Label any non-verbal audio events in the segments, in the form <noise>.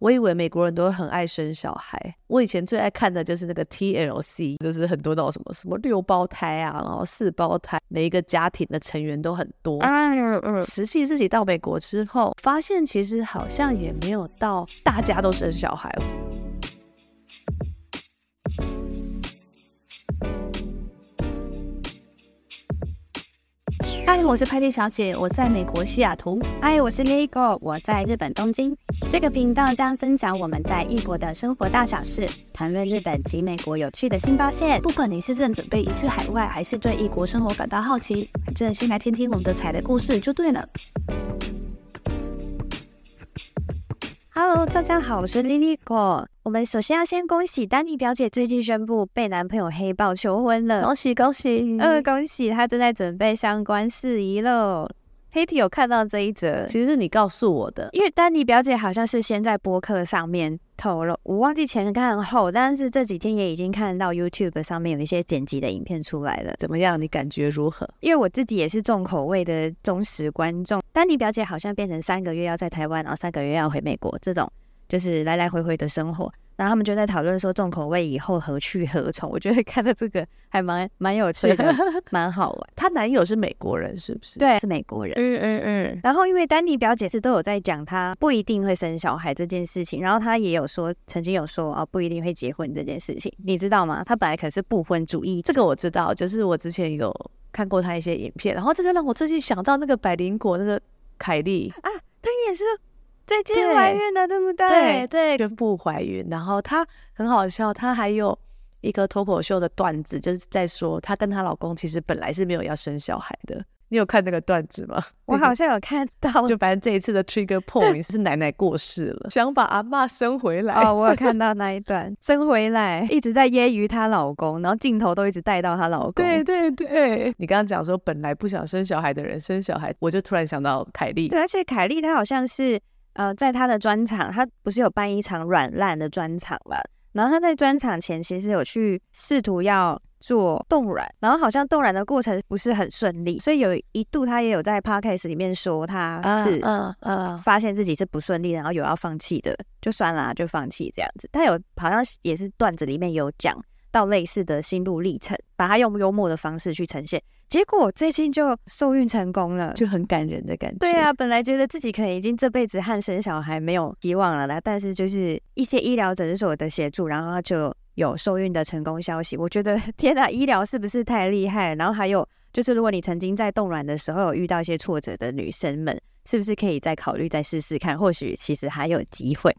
我以为美国人都很爱生小孩。我以前最爱看的就是那个 TLC，就是很多那种什么什么六胞胎啊，然后四胞胎，每一个家庭的成员都很多。嗯嗯。实际自己到美国之后，发现其实好像也没有到大家都生小孩。嗨，我是派蒂小姐，我在美国西雅图。嗨，我是 Lego，我在日本东京。这个频道将分享我们在异国的生活大小事，谈论日本及美国有趣的新发现。不管你是正准备移居海外，还是对异国生活感到好奇，正先来听听我们的彩的故事就对了。Hello，大家好，我是 Lily 果。我们首先要先恭喜丹妮表姐最近宣布被男朋友黑豹求婚了，恭喜恭喜！呃，恭喜她正在准备相关事宜喽。黑 T 有看到这一则，其实是你告诉我的，因为丹尼表姐好像是先在播客上面透露，我忘记前看后，但是这几天也已经看到 YouTube 上面有一些剪辑的影片出来了。怎么样？你感觉如何？因为我自己也是重口味的忠实观众，丹尼表姐好像变成三个月要在台湾，然后三个月要回美国，这种就是来来回回的生活。然后他们就在讨论说，重口味以后何去何从？我觉得看到这个还蛮蛮有趣的，<laughs> 蛮好玩。她男友是美国人，是不是？对，是美国人。嗯嗯嗯。然后因为丹尼表姐是都有在讲她不一定会生小孩这件事情，然后她也有说曾经有说哦，不一定会结婚这件事情，你知道吗？她本来可是不婚主义。这个我知道，就是我之前有看过她一些影片，然后这就让我最近想到那个百灵果那个凯莉啊，她也是。最近怀孕了，对，对不对？对对，宣布怀孕，然后她很好笑，她还有一个脱口秀的段子，就是在说她跟她老公其实本来是没有要生小孩的。你有看那个段子吗？我好像有看到，<laughs> 就反正这一次的 trigger point <laughs> 是奶奶过世了，想把阿妈生回来。哦，我有看到那一段，<laughs> 生回来一直在揶揄她老公，然后镜头都一直带到她老公。对对对，你刚刚讲说本来不想生小孩的人生小孩，我就突然想到凯莉。对，而且凯莉她好像是。呃，在他的专场，他不是有办一场软烂的专场嘛？然后他在专场前其实有去试图要做冻卵，然后好像冻卵的过程不是很顺利，所以有一度他也有在 podcast 里面说他是嗯嗯发现自己是不顺利，然后有要放弃的，就算了就放弃这样子。他有好像也是段子里面有讲到类似的心路历程，把他用幽默的方式去呈现。结果最近就受孕成功了，就很感人的感觉。对啊，本来觉得自己可能已经这辈子和生小孩没有希望了啦，但是就是一些医疗诊所的协助，然后就有受孕的成功消息。我觉得 <laughs> 天哪，医疗是不是太厉害？然后还有就是，如果你曾经在冻卵的时候有遇到一些挫折的女生们，是不是可以再考虑再试试看？或许其实还有机会。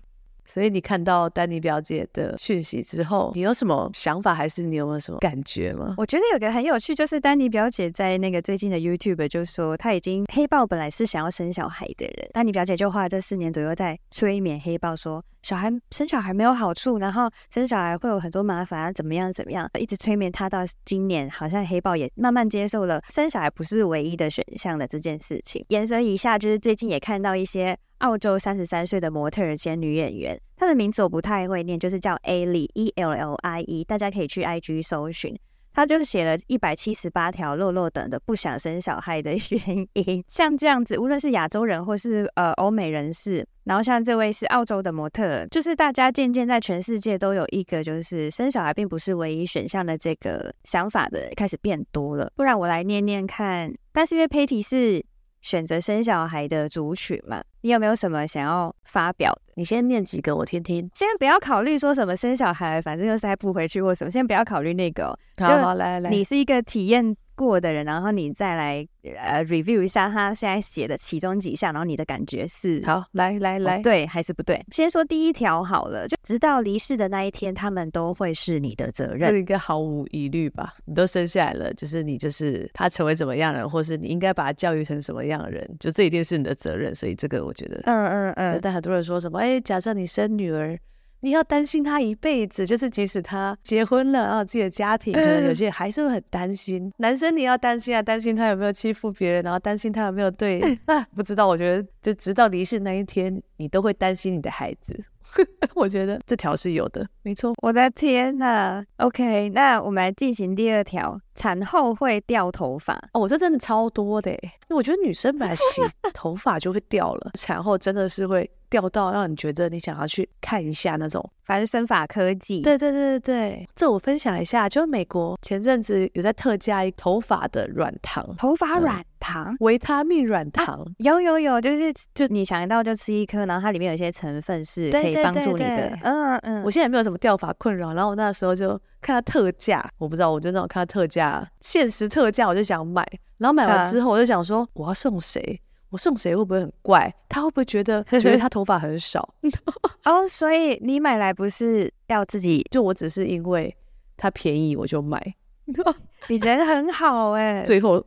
所以你看到丹妮表姐的讯息之后，你有什么想法，还是你有没有什么感觉吗？我觉得有个很有趣，就是丹妮表姐在那个最近的 YouTube 就说，她已经黑豹本来是想要生小孩的人，丹妮表姐就花了这四年左右在催眠黑豹说，小孩生小孩没有好处，然后生小孩会有很多麻烦，怎么样怎么样，一直催眠她到今年，好像黑豹也慢慢接受了生小孩不是唯一的选项的这件事情。延伸一下，就是最近也看到一些。澳洲三十三岁的模特兼女演员，她的名字我不太会念，就是叫 Ellie，E L L I E，大家可以去 IG 搜寻。她就写了一百七十八条落落等的不想生小孩的 <laughs> 原因，像这样子，无论是亚洲人或是呃欧美人士，然后像这位是澳洲的模特，就是大家渐渐在全世界都有一个就是生小孩并不是唯一选项的这个想法的开始变多了。不然我来念念看，但是因为 Patty 是。选择生小孩的族群嘛，你有没有什么想要发表的？你先念几个我听听。先不要考虑说什么生小孩，反正又塞不回去或什么，先不要考虑那个哦。好，好，来来，你是一个体验过的人，然后你再来呃 review 一下他现在写的其中几项，然后你的感觉是好，来来来，哦，对还是不对？先说第一条好了，就直到离世的那一天，他们都会是你的责任，这应该毫无疑虑吧？你都生下来了，就是你就是他成为怎么样的人，或是你应该把他教育成什么样的人，就这一定是你的责任。所以这个我觉得，嗯嗯嗯。但很多人说什么，哎，假设你生女儿。你要担心他一辈子，就是即使他结婚了，然后自己的家庭，可能有些人还是会很担心。嗯、男生你要担心啊，担心他有没有欺负别人，然后担心他有没有对啊，不知道。我觉得就直到离世那一天，你都会担心你的孩子。<laughs> 我觉得这条是有的，没错。我的天呐，OK，那我们来进行第二条。产后会掉头发哦，我这真的超多的，因为我觉得女生本来洗 <laughs> 头发就会掉了，产后真的是会掉到让你觉得你想要去看一下那种。反正生发科技，对对对对对，这我分享一下，就美国前阵子有在特价一头发的软糖，头发软糖，维他命软糖，啊，有有有，就是就你想到就吃一颗，然后它里面有一些成分是可以帮助你的，对对对对嗯嗯，我现在也没有什么掉发困扰，然后我那时候就看到特价，我不知道，我就那种看到特价，限时特价，我就想买，然后买完之后我就想说，我要送谁？我送谁会不会很怪？他会不会觉得 <laughs> 觉得他头发很少？<laughs> 哦，所以你买来不是要自己？就我只是因为它便宜我就买。<laughs> 你人很好哎、欸，最后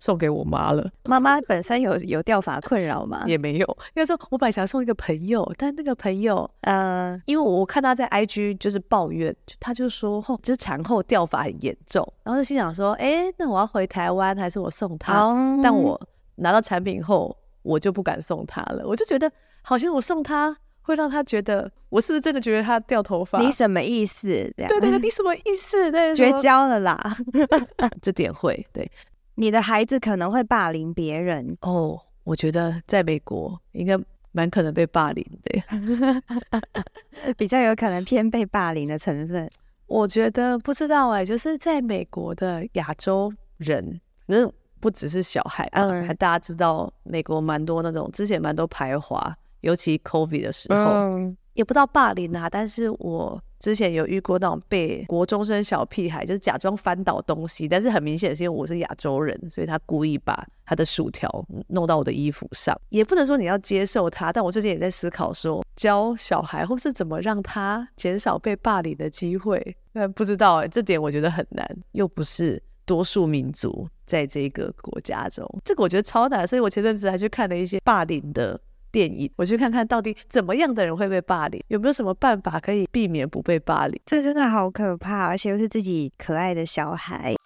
送给我妈了。妈妈本身有有掉发困扰吗？也没有。应该说，我本来想送一个朋友，但那个朋友，嗯、呃，因为我看他在 IG 就是抱怨，他就说，哦，就是产后掉发很严重，然后就心想说，哎、欸，那我要回台湾还是我送他？嗯、但我。拿到产品后，我就不敢送他了。我就觉得，好像我送他会让他觉得，我是不是真的觉得他掉头发？你什么意思？这样？对对对，你什么意思？对，<laughs> 绝交了啦。<laughs> 这点会对。你的孩子可能会霸凌别人哦。我觉得在美国应该蛮可能被霸凌的，<laughs> 比较有可能偏被霸凌的成分。我觉得不知道哎，就是在美国的亚洲人那。不只是小孩，嗯，还大家知道美国蛮多那种之前蛮多排华，尤其 COVID 的时候，嗯，也不知道霸凌啊。但是我之前有遇过那种被国中生小屁孩，就是假装翻倒东西，但是很明显是因为我是亚洲人，所以他故意把他的薯条弄到我的衣服上。也不能说你要接受他，但我最近也在思考说，教小孩或是怎么让他减少被霸凌的机会。但不知道哎，这点我觉得很难，又不是。多数民族在这个国家中，这个我觉得超难，所以我前阵子还去看了一些霸凌的电影，我去看看到底怎么样的人会被霸凌，有没有什么办法可以避免不被霸凌？这真的好可怕，而且又是自己可爱的小孩。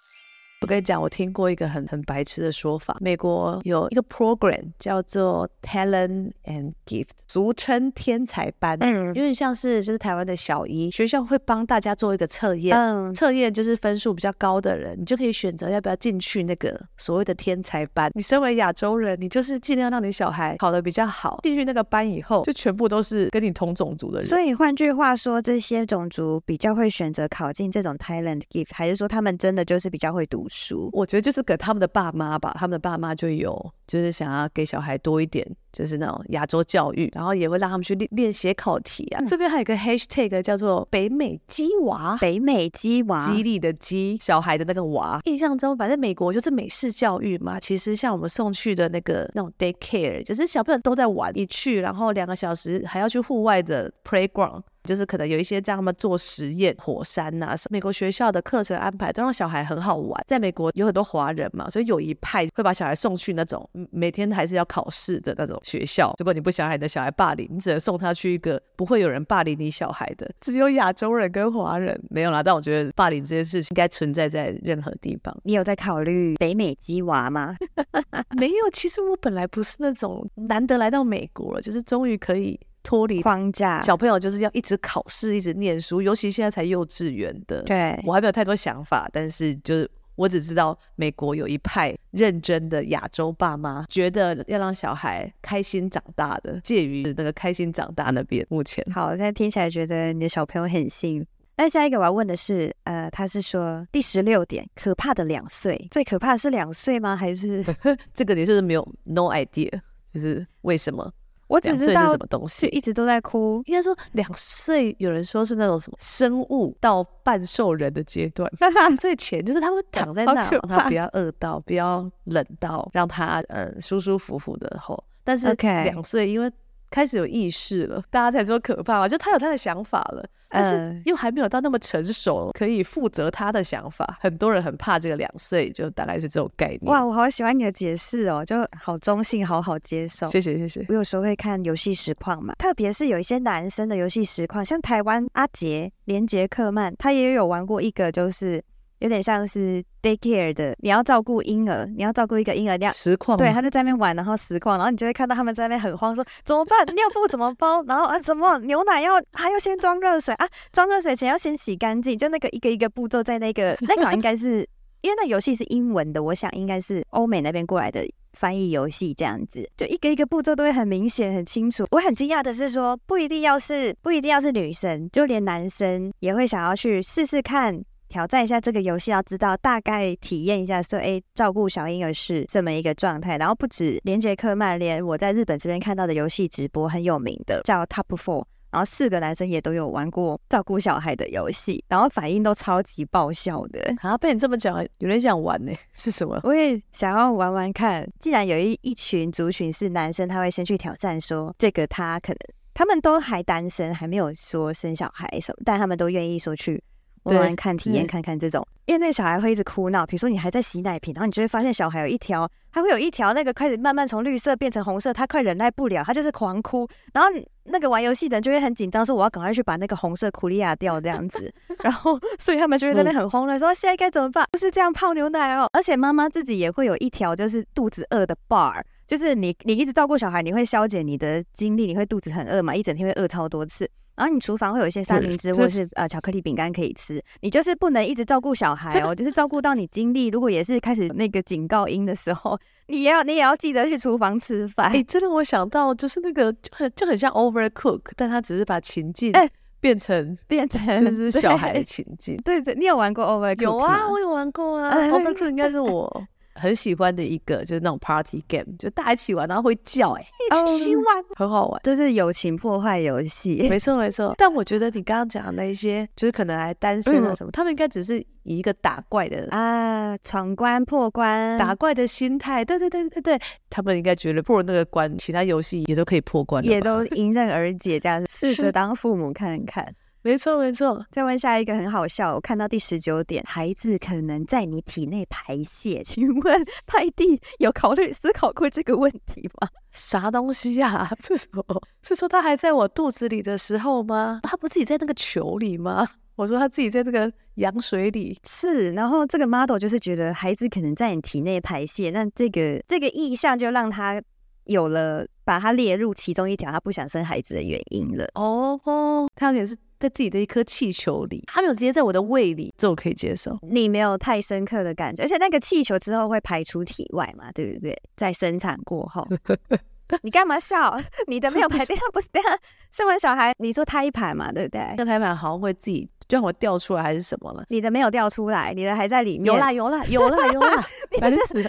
我跟你讲，我听过一个很很白痴的说法。美国有一个 program 叫做 Talent and Gift，俗称天才班，嗯，有点像是就是台湾的小一，学校会帮大家做一个测验，嗯，测验就是分数比较高的人，你就可以选择要不要进去那个所谓的天才班。你身为亚洲人，你就是尽量让你小孩考得比较好，进去那个班以后，就全部都是跟你同种族的人。所以换句话说，这些种族比较会选择考进这种 Talent Gift，还是说他们真的就是比较会读？书，我觉得就是给他们的爸妈吧，他们的爸妈就有，就是想要给小孩多一点，就是那种亚洲教育，然后也会让他们去练练写考题啊。嗯、这边还有个 hashtag 叫做“北美鸡娃”，北美鸡娃，激励的鸡，小孩的那个娃。印象中，反正美国就是美式教育嘛。其实像我们送去的那个那种 daycare，就是小朋友都在玩，一去然后两个小时还要去户外的 playground。就是可能有一些让他们做实验，火山呐、啊，美国学校的课程安排都让小孩很好玩。在美国有很多华人嘛，所以有一派会把小孩送去那种每天还是要考试的那种学校。如果你不想让你的小孩霸凌，你只能送他去一个不会有人霸凌你小孩的。只有亚洲人跟华人没有啦。但我觉得霸凌这件事情应该存在在任何地方。你有在考虑北美鸡娃吗？<laughs> 没有，其实我本来不是那种难得来到美国了，就是终于可以。脱离框架，小朋友就是要一直考试，一直念书，尤其现在才幼稚园的。对，我还没有太多想法，但是就是我只知道美国有一派认真的亚洲爸妈，觉得要让小孩开心长大的，介于那个开心长大那边。目前好，现在听起来觉得你的小朋友很幸运。那下一个我要问的是，呃，他是说第十六点，可怕的两岁，最可怕的是两岁吗？还是 <laughs> 这个你是不是没有 no idea？就是为什么？我只知道是什么东西，就一直都在哭。应该说两岁，有人说是那种什么生物到半兽人的阶段。<laughs> 最前就是他会躺在那，让他不要饿到，不要冷到，让他嗯舒舒服服的吼。但是两岁，因为。开始有意识了，大家才说可怕嘛，就他有他的想法了，但是又还没有到那么成熟，可以负责他的想法。很多人很怕这个两岁，就大概是这种概念。哇，我好喜欢你的解释哦，就好中性，好好接受。谢谢谢谢。我有时候会看游戏实况嘛，特别是有一些男生的游戏实况，像台湾阿杰连杰克曼，他也有玩过一个，就是。有点像是 daycare 的，你要照顾婴儿，你要照顾一个婴儿，你要实况，对，他就在那边玩，然后实况，然后你就会看到他们在那边很慌，说怎么办？尿布怎么包？然后啊，怎么牛奶要还要先装热水啊？装热水前要先洗干净，就那个一个一个步骤在那个那个应该是因为那游戏是英文的，我想应该是欧美那边过来的翻译游戏这样子，就一个一个步骤都会很明显、很清楚。我很惊讶的是说，不一定要是不一定要是女生，就连男生也会想要去试试看。挑战一下这个游戏，要知道大概体验一下说，说哎，照顾小婴儿是这么一个状态。然后不止连杰克曼，连我在日本这边看到的游戏直播很有名的叫 Top Four，然后四个男生也都有玩过照顾小孩的游戏，然后反应都超级爆笑的。好像被你这么讲，有点想玩呢？是什么？我也想要玩玩看。既然有一一群族群是男生，他会先去挑战说，这个他可能他们都还单身，还没有说生小孩什么，但他们都愿意说去。玩玩看，体验看看这种，因为那个小孩会一直哭闹。比如说你还在洗奶瓶，然后你就会发现小孩有一条，他会有一条那个开始慢慢从绿色变成红色，他快忍耐不了，他就是狂哭。然后那个玩游戏的人就会很紧张，说我要赶快去把那个红色苦力亚掉这样子。<laughs> 然后所以他们就会在那边很慌乱，说现在该怎么办？就是这样泡牛奶哦。而且妈妈自己也会有一条就是肚子饿的 bar，就是你你一直照顾小孩，你会消减你的精力，你会肚子很饿嘛，一整天会饿超多次。然后你厨房会有一些三明治或者是呃巧克力饼干可以吃，你就是不能一直照顾小孩哦，<laughs> 就是照顾到你精力如果也是开始那个警告音的时候，你也要你也要记得去厨房吃饭。哎，真的我想到就是那个就很就很像 Overcook，但他只是把情境变成变成就是小孩的情境。对对，你有玩过 Overcook？有啊，我有玩过啊。<laughs> Overcook 应该是我。很喜欢的一个就是那种 party game，就大家一起玩，然后会叫哎、欸，一起玩，很好玩，就是友情破坏游戏。没错没错，<laughs> 但我觉得你刚刚讲的那些，就是可能还单身啊什么，嗯、他们应该只是以一个打怪的啊，闯关破关打怪的心态。对对对对对，他们应该觉得破了那个关，其他游戏也都可以破关，也都迎刃而解。这样试着 <laughs> 当父母看看。没错，没错。再问下一个很好笑，我看到第十九点，孩子可能在你体内排泄，请问 <laughs> 派蒂有考虑思考过这个问题吗？啥东西呀、啊？<laughs> 是说，是说他还在我肚子里的时候吗？他不是自己在那个球里吗？我说他自己在那个羊水里。是，然后这个 model 就是觉得孩子可能在你体内排泄，那这个这个意向就让他有了把他列入其中一条他不想生孩子的原因了。哦哦，他有点是。在自己的一颗气球里，他没有直接在我的胃里，这我可以接受。你没有太深刻的感觉，而且那个气球之后会排出体外嘛，对不对？在生产过后，<laughs> <laughs> 你干嘛笑？<laughs> 你的没有 <laughs> 排掉，不是这样。生完小孩，你说胎盘嘛，对不对？那胎盘好像会自己。就让我掉出来还是什么了？你的没有掉出来，你的还在里面。有啦有啦有啦有啦，你的还在里面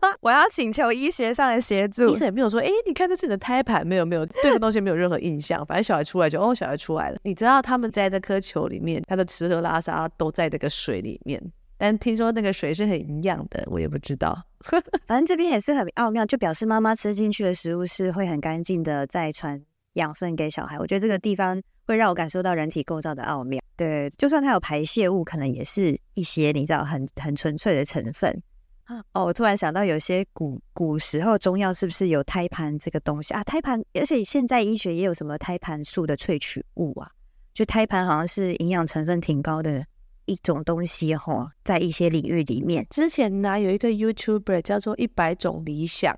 吗？我要请求医学上的协助。医生也没有说，哎、欸，你看这是你的胎盘，没有没有，对这个东西没有任何印象。反正小孩出来就哦，小孩出来了。你知道他们在这颗球里面，他的吃喝拉撒都在这个水里面，但听说那个水是很营养的，我也不知道。<laughs> 反正这边也是很奥妙，就表示妈妈吃进去的食物是会很干净的，再传养分给小孩。我觉得这个地方。会让我感受到人体构造的奥妙。对，就算它有排泄物，可能也是一些你知道很很纯粹的成分。哦，我突然想到，有些古古时候中药是不是有胎盘这个东西啊？胎盘，而且现在医学也有什么胎盘素的萃取物啊？就胎盘好像是营养成分挺高的一种东西哈、在一些领域里面。之前呢，有一个 YouTuber 叫做一百种理想，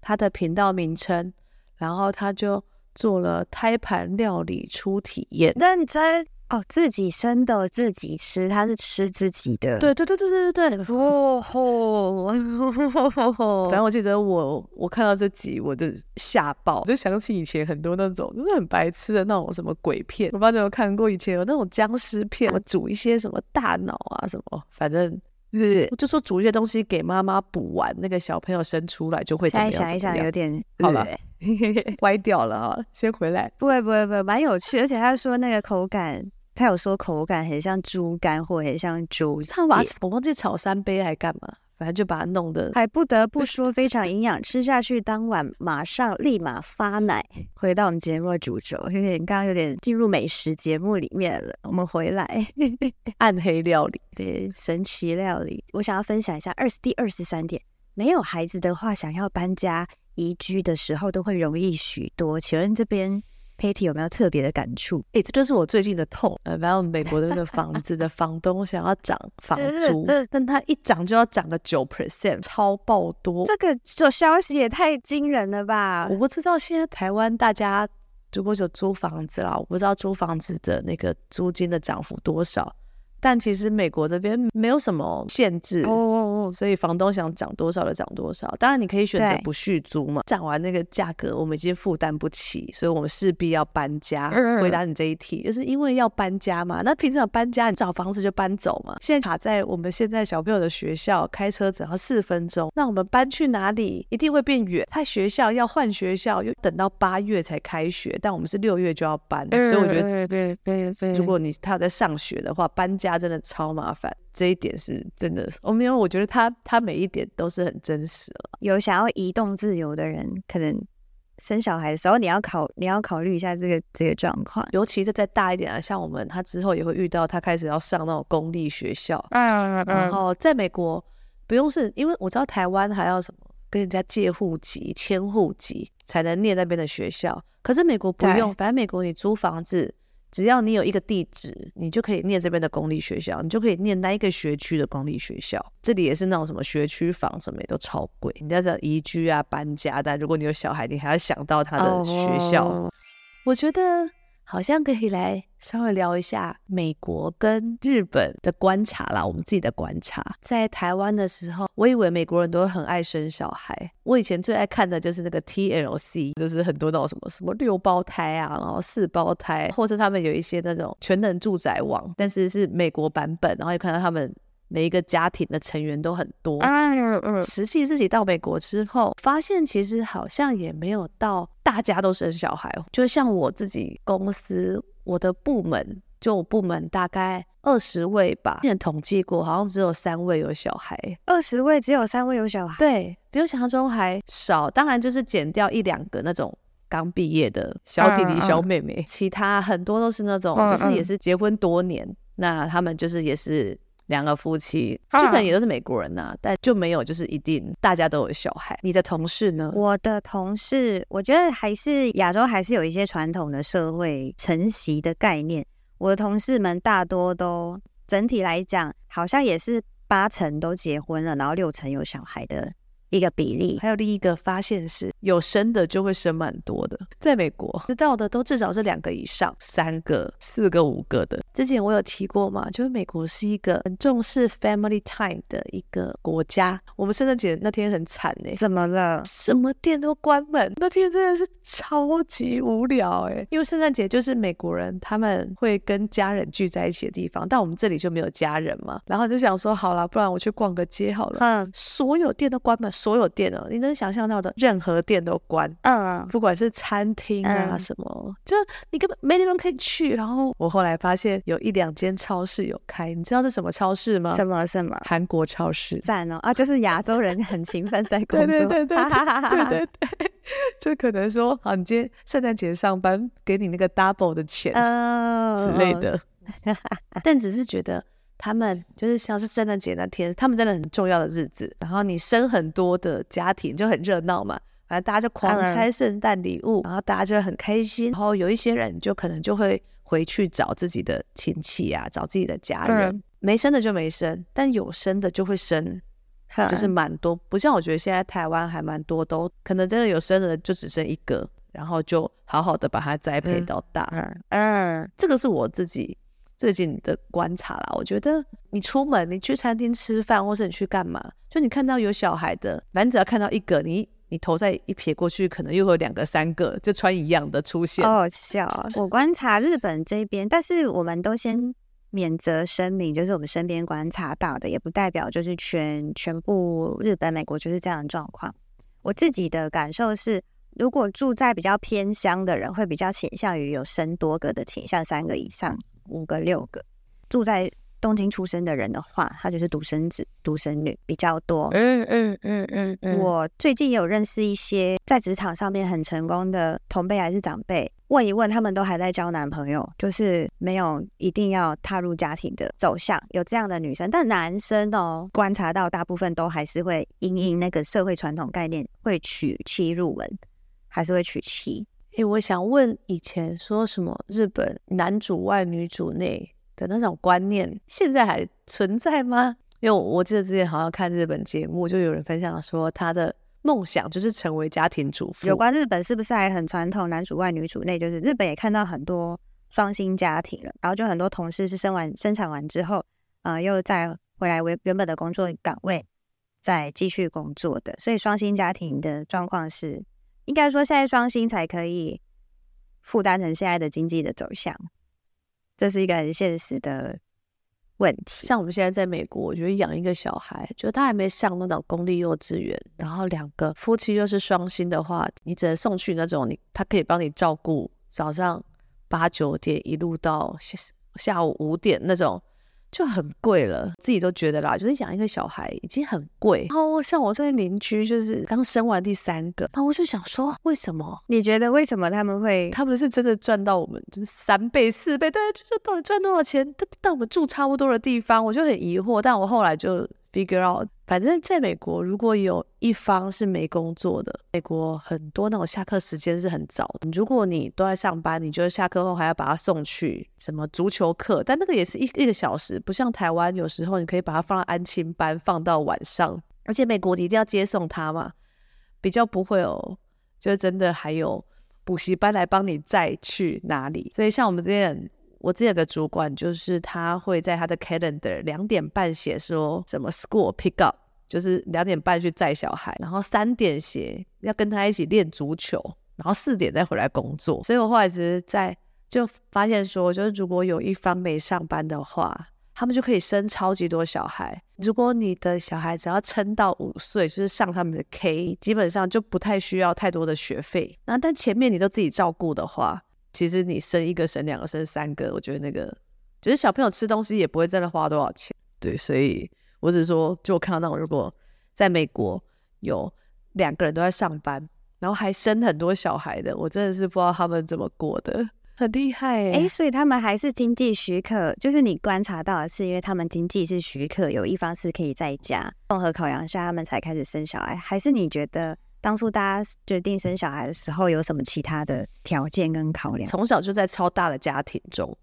他的频道名称，然后他就。做了胎盘料理初体验，认真哦，自己生的自己吃，他是吃自己的，对对对对对对对，哦吼，反正我记得我我看到这集我就吓爆，我就想起以前很多那种就是很白痴的那种什么鬼片，我不知道你有看过，以前有那种僵尸片，我煮一些什么大脑啊什么，反正。是，我就说煮一些东西给妈妈补完，那个小朋友生出来就会怎么样？想一想，有点好了，<laughs> 歪掉了啊！先回来，不会不会不会，蛮有趣。而且他说那个口感，他有说口感很像猪肝，或很像猪。他把我忘记炒三杯还干嘛？反正就把它弄得，还不得 <laughs> 不说非常营养，吃下去当晚马上立马发奶。回到我们节目的主轴，有点刚刚有点进入美食节目里面了。我们回来，<laughs> 暗黑料理，对，神奇料理。我想要分享一下二十第二十三点，没有孩子的话，想要搬家移居的时候都会容易许多。请问这边？Patty 有没有特别的感触？哎、欸，这就是我最近的痛。呃，然后美国的那个房子的房东想要涨房租，但他一涨就要涨个九 percent，超爆多。这个这消息也太惊人了吧！我不知道现在台湾大家如果有租房子啦，我不知道租房子的那个租金的涨幅多少。但其实美国这边没有什么限制哦，所以房东想涨多少就涨多少。当然你可以选择不续租嘛，涨完那个价格我们已经负担不起，所以我们势必要搬家。回答你这一题，就是因为要搬家嘛。那平常搬家你找房子就搬走嘛。现在卡在我们现在小朋友的学校，开车只要四分钟。那我们搬去哪里一定会变远。他学校要换学校，又等到八月才开学，但我们是六月就要搬，所以我觉得，对对对，如果你他有在上学的话，搬家。他真的超麻烦，这一点是真的。我没有，我觉得他他每一点都是很真实了。有想要移动自由的人，可能生小孩的时候，你要考你要考虑一下这个这个状况。尤其是再大一点啊，像我们，他之后也会遇到，他开始要上那种公立学校。嗯嗯。然后在美国，不用是因为我知道台湾还要什么跟人家借户籍、迁户籍才能念那边的学校，可是美国不用，反正美国你租房子。只要你有一个地址，你就可以念这边的公立学校，你就可以念那一个学区的公立学校。这里也是那种什么学区房什么也都超贵，你要这样移居啊、搬家，但如果你有小孩，你还要想到他的学校。Oh. 我觉得。好像可以来稍微聊一下美国跟日本的观察啦。我们自己的观察，在台湾的时候，我以为美国人都很爱生小孩。我以前最爱看的就是那个 TLC，就是很多那种什么什么六胞胎啊，然后四胞胎，或是他们有一些那种全能住宅网，但是是美国版本，然后又看到他们。每一个家庭的成员都很多。嗯嗯。实际自己到美国之后，发现其实好像也没有到大家都生小孩。就像我自己公司，我的部门，就我部门大概二十位吧，之前统计过，好像只有三位有小孩。二十位只有三位有小孩？对，比我想象中还少。当然就是减掉一两个那种刚毕业的小弟弟、小妹妹，其他很多都是那种，就是也是结婚多年，那他们就是也是。两个夫妻，就可能也都是美国人呐、啊，但就没有就是一定大家都有小孩。你的同事呢？我的同事，我觉得还是亚洲还是有一些传统的社会承袭的概念。我的同事们大多都整体来讲，好像也是八成都结婚了，然后六成有小孩的。一个比例，还有另一个发现是，有生的就会生蛮多的。在美国，知道的都至少是两个以上，三个、四个、五个的。之前我有提过嘛，就是美国是一个很重视 family time 的一个国家。我们圣诞节那天很惨哎、欸，怎么了？什么店都关门，那天真的是超级无聊哎、欸。因为圣诞节就是美国人他们会跟家人聚在一起的地方，但我们这里就没有家人嘛。然后就想说，好了，不然我去逛个街好了。嗯，所有店都关门。所有店哦，你能想象到的任何店都关，嗯，不管是餐厅啊什么，嗯、就你根本没地方可以去。然后我后来发现有一两间超市有开，你知道是什么超市吗？什么什么？韩国超市，赞哦啊！就是亚洲人很勤奋在工作，对对对对，对对对，<laughs> 就可能说，好，你今天圣诞节上班，给你那个 double 的钱，嗯、之类的。<laughs> 但只是觉得。他们就是像是圣诞节那天，他们真的很重要的日子。然后你生很多的家庭就很热闹嘛，反正大家就狂拆圣诞礼物，然后大家就会很开心。然后有一些人就可能就会回去找自己的亲戚啊，找自己的家人。没生的就没生，但有生的就会生，就是蛮多。不像我觉得现在台湾还蛮多，都可能真的有生的就只生一个，然后就好好的把它栽培到大。嗯，嗯，这个是我自己。最近的观察啦，我觉得你出门，你去餐厅吃饭，或是你去干嘛，就你看到有小孩的，反正只要看到一个，你你头再一撇过去，可能又会有两个、三个，就穿一样的出现。好笑，我观察日本这边，但是我们都先免责声明，就是我们身边观察到的，也不代表就是全全部日本、美国就是这样的状况。我自己的感受是，如果住在比较偏乡的人，会比较倾向于有生多个的倾向，三个以上。五个六个，住在东京出生的人的话，他就是独生子、独生女比较多。嗯嗯嗯嗯嗯。我最近也有认识一些在职场上面很成功的同辈还是长辈，问一问他们都还在交男朋友，就是没有一定要踏入家庭的走向，有这样的女生。但男生哦，观察到大部分都还是会因应那个社会传统概念，会娶妻入门，还是会娶妻。诶、欸，我想问，以前说什么日本男主外女主内的那种观念，现在还存在吗？因为我记得之前好像看日本节目，就有人分享说他的梦想就是成为家庭主妇。有关日本是不是还很传统，男主外女主内？就是日本也看到很多双薪家庭了，然后就很多同事是生完生产完之后，呃，又再回来为原本的工作岗位再继续工作的。所以双薪家庭的状况是，应该说现在双薪才可以负担成现在的经济的走向，这是一个很现实的。问题像我们现在在美国，我觉得养一个小孩，就他还没上那种公立幼稚园，然后两个夫妻又是双薪的话，你只能送去那种你他可以帮你照顾早上八九点一路到下下午五点那种。就很贵了，自己都觉得啦，就是养一个小孩已经很贵。然后像我这个邻居，就是刚生完第三个，然后我就想说，为什么？你觉得为什么他们会？他们是真的赚到我们就是三倍四倍？对，就是到底赚多少钱？但但我们住差不多的地方，我就很疑惑。但我后来就。Figure out，反正在美国，如果有一方是没工作的，美国很多那种下课时间是很早的。如果你都在上班，你就下课后还要把他送去什么足球课，但那个也是一一个小时，不像台湾，有时候你可以把他放到安亲班，放到晚上。而且美国你一定要接送他嘛，比较不会有，就真的还有补习班来帮你载去哪里。所以像我们这些。我这有个主管，就是他会在他的 calendar 两点半写说什么 school pick up，就是两点半去载小孩，然后三点写要跟他一起练足球，然后四点再回来工作。所以我后来只是在就发现说，就是如果有一方没上班的话，他们就可以生超级多小孩。如果你的小孩只要撑到五岁，就是上他们的 K，基本上就不太需要太多的学费。那但前面你都自己照顾的话，其实你生一个、生两个、生三个，我觉得那个就是小朋友吃东西也不会真的花多少钱。对，所以我只是说，就我看到那种如果在美国有两个人都在上班，然后还生很多小孩的，我真的是不知道他们怎么过的，很厉害哎。所以他们还是经济许可，就是你观察到的是，因为他们经济是许可，有一方是可以在家，综合考量下，他们才开始生小孩，还是你觉得？当初大家决定生小孩的时候，有什么其他的条件跟考量？从小就在超大的家庭中，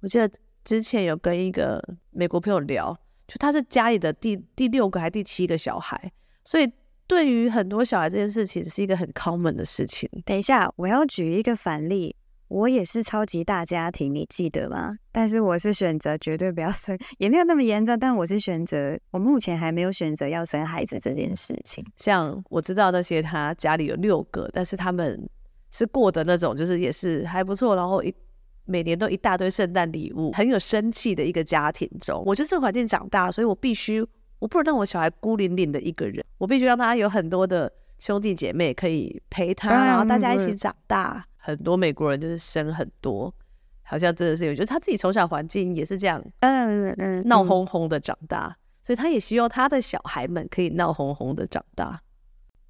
我记得之前有跟一个美国朋友聊，就他是家里的第第六个还第七个小孩，所以对于很多小孩这件事情是一个很 common 的事情。等一下，我要举一个反例。我也是超级大家庭，你记得吗？但是我是选择绝对不要生，也没有那么严重。但我是选择，我目前还没有选择要生孩子这件事情。像我知道那些他家里有六个，但是他们是过的那种，就是也是还不错，然后一每年都一大堆圣诞礼物，很有生气的一个家庭中。我就这个环境长大，所以我必须，我不能让我小孩孤零零的一个人，我必须让他有很多的兄弟姐妹可以陪他，然后大家一起长大。很多美国人就是生很多，好像真的是有，就是他自己从小环境也是这样，嗯嗯，闹哄哄的长大，所以他也希望他的小孩们可以闹哄哄的长大。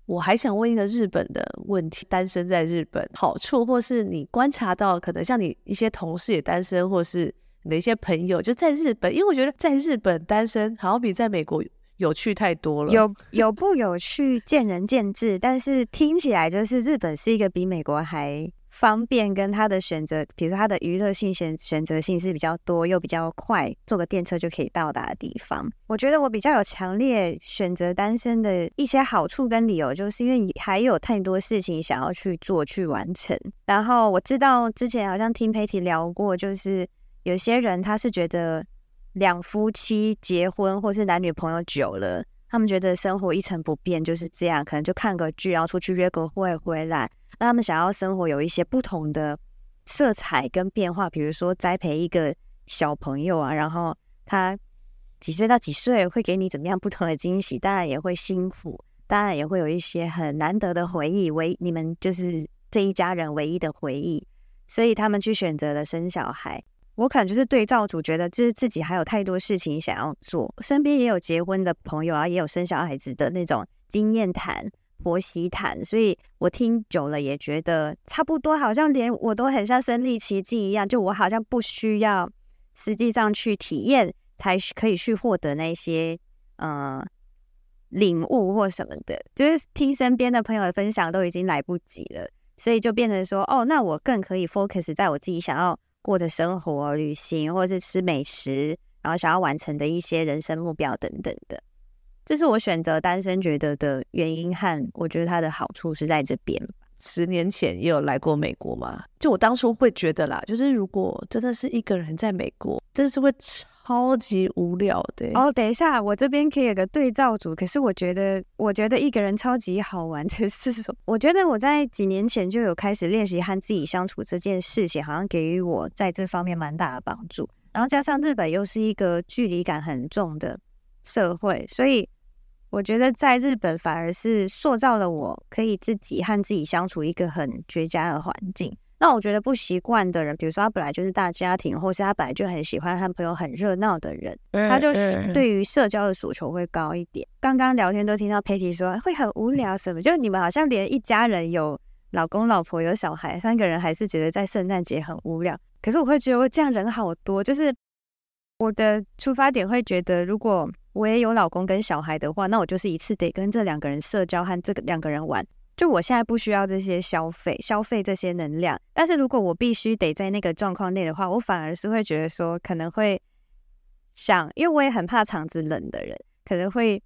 我还想问一个日本的问题：单身在日本好处，或是你观察到可能像你一些同事也单身，或是你的一些朋友就在日本，因为我觉得在日本单身好像比在美国有趣太多了。有有不有趣，见仁见智，但是听起来就是日本是一个比美国还。方便跟他的选择，比如说他的娱乐性选选择性是比较多，又比较快，坐个电车就可以到达的地方。我觉得我比较有强烈选择单身的一些好处跟理由，就是因为还有太多事情想要去做去完成。然后我知道之前好像听 Patty 聊过，就是有些人他是觉得两夫妻结婚或是男女朋友久了，他们觉得生活一成不变就是这样，可能就看个剧，然后出去约个会回来。那他们想要生活有一些不同的色彩跟变化，比如说栽培一个小朋友啊，然后他几岁到几岁会给你怎么样不同的惊喜，当然也会辛苦，当然也会有一些很难得的回忆，唯你们就是这一家人唯一的回忆，所以他们去选择了生小孩。我可能就是对照组，觉得就是自己还有太多事情想要做，身边也有结婚的朋友啊，也有生小孩子的那种经验谈。婆媳谈，所以我听久了也觉得差不多，好像连我都很像身历其境一样，就我好像不需要实际上去体验，才可以去获得那些呃领悟或什么的，就是听身边的朋友的分享都已经来不及了，所以就变成说，哦，那我更可以 focus 在我自己想要过的生活、旅行，或者是吃美食，然后想要完成的一些人生目标等等的。这是我选择单身觉得的原因和我觉得它的好处是在这边。十年前也有来过美国嘛。就我当初会觉得啦，就是如果真的是一个人在美国，真的是会超级无聊的。哦，等一下，我这边可以有个对照组。可是我觉得，我觉得一个人超级好玩的是说，我觉得我在几年前就有开始练习和自己相处这件事情，好像给予我在这方面蛮大的帮助。然后加上日本又是一个距离感很重的社会，所以。我觉得在日本反而是塑造了我可以自己和自己相处一个很绝佳的环境。那我觉得不习惯的人，比如说他本来就是大家庭，或是他本来就很喜欢和朋友很热闹的人，他就是对于社交的诉求会高一点。刚刚聊天都听到 Patty 说会很无聊什么，就是你们好像连一家人有老公老婆有小孩三个人还是觉得在圣诞节很无聊。可是我会觉得这样人好多，就是我的出发点会觉得如果。我也有老公跟小孩的话，那我就是一次得跟这两个人社交和这个两个人玩。就我现在不需要这些消费，消费这些能量。但是如果我必须得在那个状况内的话，我反而是会觉得说，可能会想，因为我也很怕场子冷的人，可能会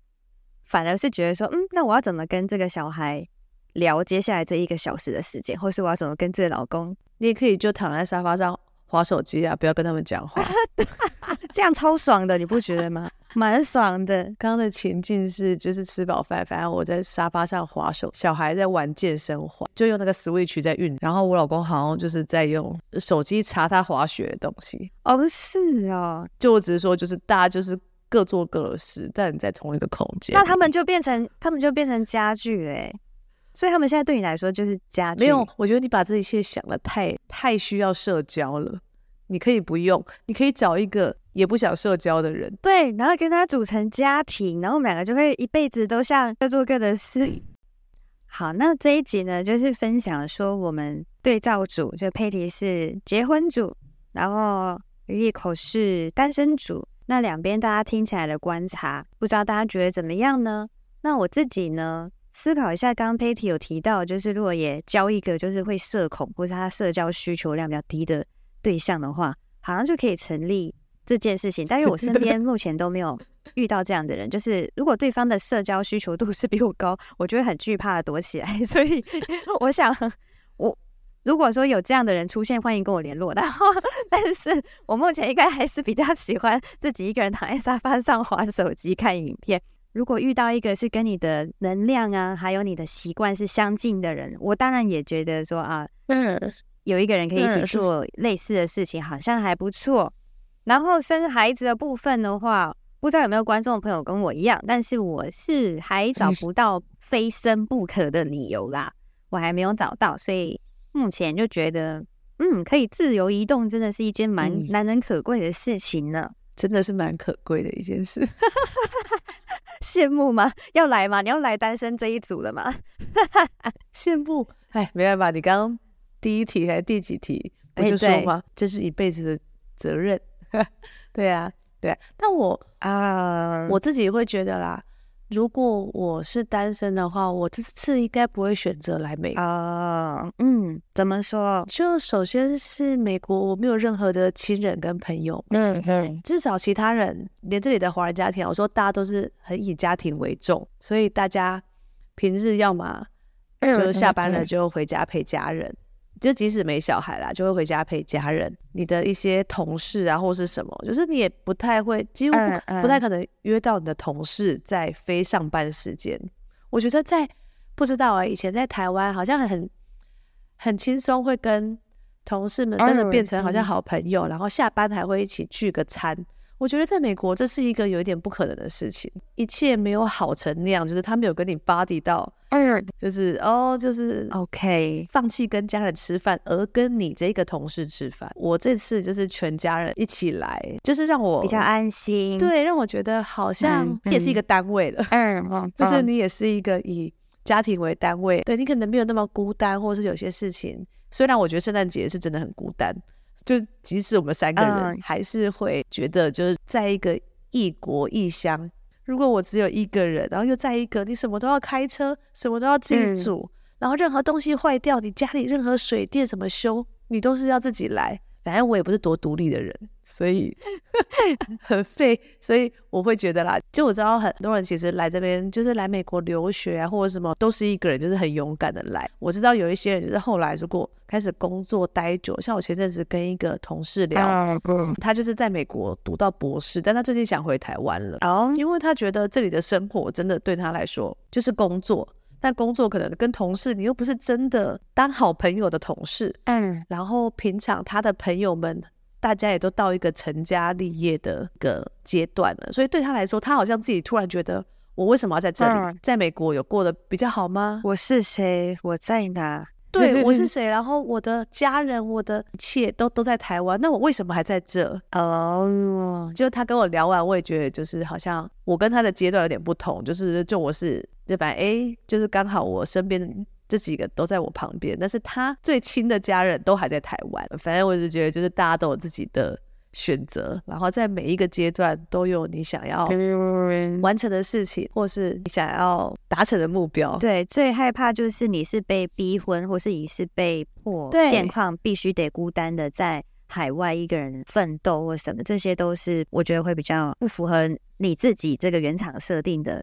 反而是觉得说，嗯，那我要怎么跟这个小孩聊接下来这一个小时的时间，或是我要怎么跟这个老公？你也可以就躺在沙发上。划手机啊，不要跟他们讲话，<laughs> 这样超爽的，你不觉得吗？蛮爽的。刚刚的情境是，就是吃饱饭，反正我在沙发上滑手，小孩在玩健身环，就用那个 Switch 在运，然后我老公好像就是在用手机查他滑雪的东西。哦，不是啊，就我只是说，就是大家就是各做各的事，但你在同一个空间，那他们就变成他们就变成家具嘞。所以他们现在对你来说就是家具。没有，我觉得你把这一切想的太太需要社交了。你可以不用，你可以找一个也不想社交的人，对，然后跟他组成家庭，然后我们两个就会一辈子都像各做各的事。<laughs> 好，那这一集呢，就是分享说我们对照组，就佩蒂是结婚组，然后利口是单身组，那两边大家听起来的观察，不知道大家觉得怎么样呢？那我自己呢？思考一下，刚刚 Patty 有提到，就是如果也交一个就是会社恐或是他社交需求量比较低的对象的话，好像就可以成立这件事情。但是我身 <laughs> 边目前都没有遇到这样的人，就是如果对方的社交需求度是比我高，我就会很惧怕的躲起来。<laughs> 所以 <laughs> 我想，我如果说有这样的人出现，欢迎跟我联络。然后，但是我目前应该还是比较喜欢自己一个人躺在沙发上滑手机看影片。如果遇到一个是跟你的能量啊，还有你的习惯是相近的人，我当然也觉得说啊，嗯，有一个人可以一起做类似的事情，好像还不错。然后生孩子的部分的话，不知道有没有观众朋友跟我一样，但是我是还找不到非生不可的理由啦，我还没有找到，所以目前就觉得，嗯，可以自由移动，真的是一件蛮难能可贵的事情呢。真的是蛮可贵的一件事，<laughs> 羡慕吗？要来吗？你要来单身这一组了吗？<laughs> 羡慕？哎，没办法，你刚刚第一题还是第几题不就说吗？这是一辈子的责任。<laughs> 对啊，对啊。但我啊，我自己会觉得啦。如果我是单身的话，我这次应该不会选择来美国。Uh, 嗯，怎么说？就首先是美国，我没有任何的亲人跟朋友。嗯嗯，至少其他人，连这里的华人家庭，我说大家都是很以家庭为重，所以大家平日要么就下班了就回家陪家人。就即使没小孩啦，就会回家陪家人。你的一些同事啊，或是什么，就是你也不太会，几乎不太可能约到你的同事在非上班时间。我觉得在不知道啊、欸，以前在台湾好像很很轻松，会跟同事们真的变成好像好朋友，然后下班还会一起聚个餐。我觉得在美国这是一个有一点不可能的事情，一切没有好成那样，就是他没有跟你 buddy 到，就是哦，就是 OK，放弃跟家人吃饭，而跟你这个同事吃饭。我这次就是全家人一起来，就是让我比较安心，对，让我觉得好像也是一个单位了，嗯，<laughs> 就是你也是一个以家庭为单位，对，你可能没有那么孤单，或者是有些事情，虽然我觉得圣诞节是真的很孤单。就即使我们三个人，还是会觉得就是在一个异国异乡。如果我只有一个人，然后又在一个你什么都要开车，什么都要自己煮，然后任何东西坏掉，你家里任何水电怎么修，你都是要自己来，反正我也不是多独立的人，所以 <laughs> 很废。所以我会觉得啦，就我知道很多人其实来这边就是来美国留学啊，或者什么都是一个人，就是很勇敢的来。我知道有一些人就是后来如果开始工作待久，像我前阵子跟一个同事聊，他就是在美国读到博士，但他最近想回台湾了，哦，因为他觉得这里的生活真的对他来说就是工作。但工作可能跟同事，你又不是真的当好朋友的同事，嗯，然后平常他的朋友们，大家也都到一个成家立业的一个阶段了，所以对他来说，他好像自己突然觉得，我为什么要在这里？嗯、在美国有过得比较好吗？我是谁？我在哪？对，我是谁？然后我的家人，我的一切都都在台湾，那我为什么还在这？哦，就他跟我聊完，我也觉得就是好像我跟他的阶段有点不同，就是就我是就反正哎，就是刚好我身边这几个都在我旁边，但是他最亲的家人都还在台湾。反正我是觉得就是大家都有自己的。选择，然后在每一个阶段都有你想要完成的事情，或是你想要达成的目标。对，最害怕就是你是被逼婚，或是你是被迫现况必须得孤单的在海外一个人奋斗或什么，这些都是我觉得会比较不符合你自己这个原厂设定的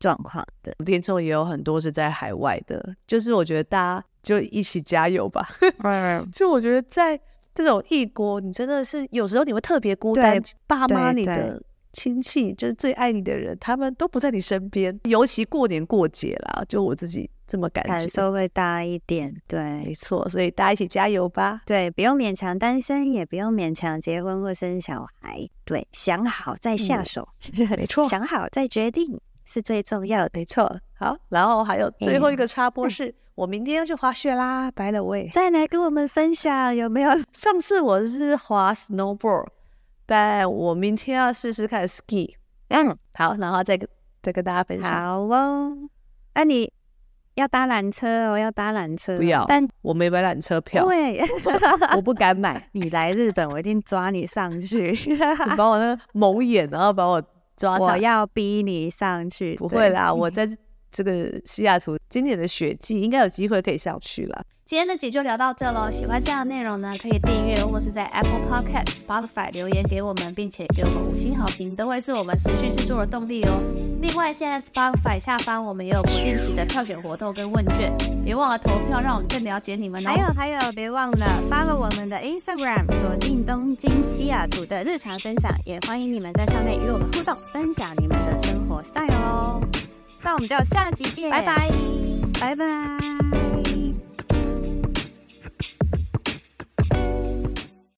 状况的。听众也有很多是在海外的，就是我觉得大家就一起加油吧。<laughs> 就我觉得在。这种异国，你真的是有时候你会特别孤单。爸妈、你的亲戚，就是最爱你的人，他们都不在你身边。尤其过年过节啦，就我自己这么感觉，感受会大一点。对，没错，所以大家一起加油吧。对，不用勉强单身，也不用勉强结婚或生小孩。对，想好再下手，嗯、没 <laughs> 错，想好再决定是最重要的。没错。好，然后还有最后一个插播是。嗯我明天要去滑雪啦，by the way，再来跟我们分享有没有？<laughs> 上次我是滑 snowboard，但我明天要试试看 ski。嗯，好，然后再跟再跟大家分享。好哦，那、啊、你要搭缆车哦，要搭缆车。不要，但我没买缆车票。对，我不敢买。<laughs> 你来日本，我一定抓你上去。<laughs> 你把我那蒙眼，然后把我抓上。我要逼你上去。不会啦，我在。这个西雅图今年的雪季应该有机会可以上去了。今天的集就聊到这喽，喜欢这样的内容呢，可以订阅或是在 Apple Podcast、Spotify 留言给我们，并且给我们五星好评，都会是我们持续制作的动力哦。另外，现在 Spotify 下方我们也有不定期的票选活动跟问卷，别忘了投票，让我们更了解你们哦。还有还有，别忘了 follow 我们的 Instagram，锁定东京西雅图的日常分享，也欢迎你们在上面与我们互动，分享你们的生活 style 哦。那我们就下集见，拜拜，拜拜。